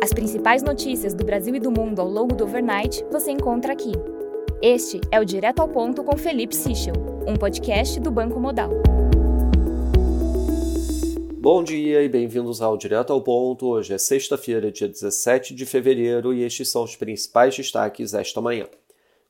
As principais notícias do Brasil e do mundo ao longo do overnight você encontra aqui. Este é o Direto ao Ponto com Felipe Sichel, um podcast do Banco Modal. Bom dia e bem-vindos ao Direto ao Ponto. Hoje é sexta-feira, dia 17 de fevereiro, e estes são os principais destaques esta manhã.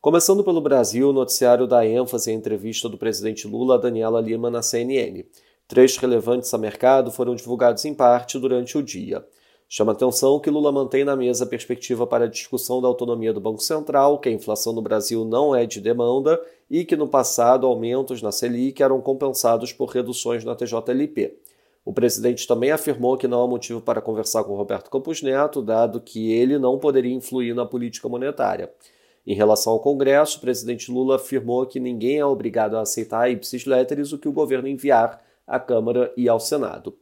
Começando pelo Brasil, o noticiário dá ênfase à entrevista do presidente Lula a Daniela Lima na CNN. Trechos relevantes a mercado foram divulgados em parte durante o dia. Chama atenção que Lula mantém na mesa a perspectiva para a discussão da autonomia do Banco Central, que a inflação no Brasil não é de demanda e que no passado aumentos na Selic eram compensados por reduções na TJLP. O presidente também afirmou que não há motivo para conversar com Roberto Campos Neto, dado que ele não poderia influir na política monetária. Em relação ao Congresso, o presidente Lula afirmou que ninguém é obrigado a aceitar ipsis letteris o que o governo enviar à Câmara e ao Senado.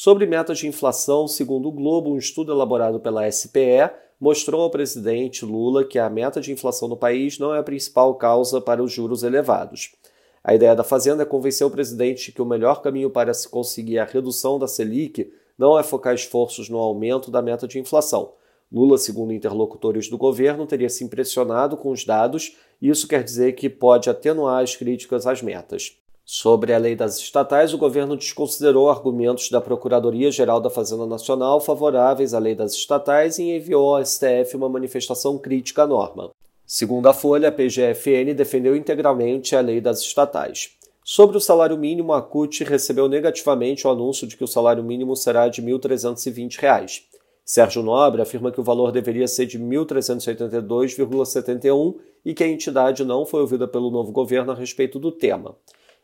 Sobre metas de inflação, segundo o Globo, um estudo elaborado pela SPE mostrou ao presidente Lula que a meta de inflação no país não é a principal causa para os juros elevados. A ideia da Fazenda é convencer o presidente que o melhor caminho para se conseguir a redução da Selic não é focar esforços no aumento da meta de inflação. Lula, segundo interlocutores do governo, teria se impressionado com os dados e isso quer dizer que pode atenuar as críticas às metas. Sobre a lei das estatais, o governo desconsiderou argumentos da Procuradoria-Geral da Fazenda Nacional favoráveis à lei das estatais e enviou ao STF uma manifestação crítica à norma. Segundo a Folha, a PGFN defendeu integralmente a lei das estatais. Sobre o salário mínimo, a CUT recebeu negativamente o anúncio de que o salário mínimo será de R$ 1.320. Sérgio Nobre afirma que o valor deveria ser de R$ 1.382,71 e que a entidade não foi ouvida pelo novo governo a respeito do tema.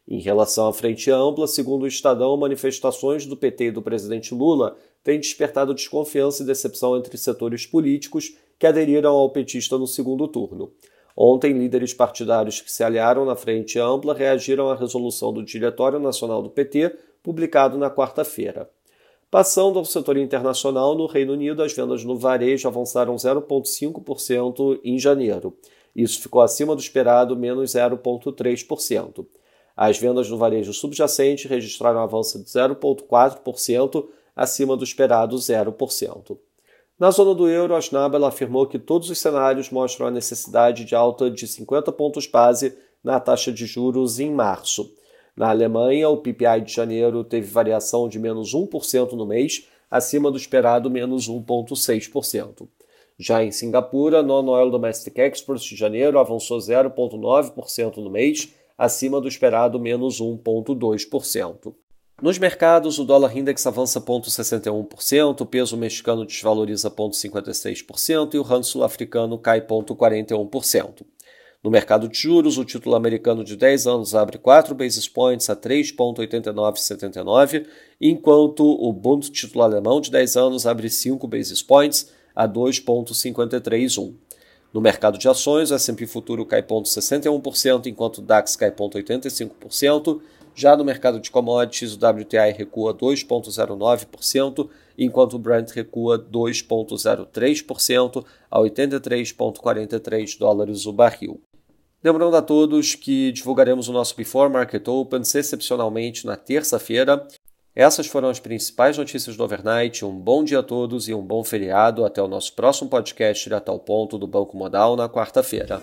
Em relação à Frente Ampla, segundo o Estadão, manifestações do PT e do presidente Lula têm despertado desconfiança e decepção entre setores políticos que aderiram ao petista no segundo turno. Ontem, líderes partidários que se aliaram na Frente Ampla reagiram à resolução do Diretório Nacional do PT, publicado na quarta-feira. Passando ao setor internacional, no Reino Unido, as vendas no varejo avançaram 0,5% em janeiro. Isso ficou acima do esperado, menos 0,3%. As vendas no varejo subjacente registraram um avanço de 0,4%, acima do esperado 0%. Na zona do euro, a Schnabel afirmou que todos os cenários mostram a necessidade de alta de 50 pontos base na taxa de juros em março. Na Alemanha, o PPI de janeiro teve variação de menos 1% no mês, acima do esperado menos 1,6%. Já em Singapura, Non-Oil Domestic Exports de janeiro avançou 0,9% no mês, acima do esperado menos 1,2%. Nos mercados, o dólar index avança 0,61%, o peso mexicano desvaloriza 0,56% e o rand sul-africano cai 0,41%. No mercado de juros, o título americano de 10 anos abre 4 basis points a 3,8979, enquanto o Bund título alemão de 10 anos abre 5 basis points a 2,531. No mercado de ações, o S&P Futuro cai 0,61%, enquanto o DAX cai 0,85%. Já no mercado de commodities, o WTI recua 2,09%, enquanto o Brent recua 2,03% a 83,43 dólares o barril. Lembrando a todos que divulgaremos o nosso Before Market Open excepcionalmente na terça-feira essas foram as principais notícias do overnight. Um bom dia a todos e um bom feriado. Até o nosso próximo podcast direto ao ponto do Banco Modal na quarta-feira.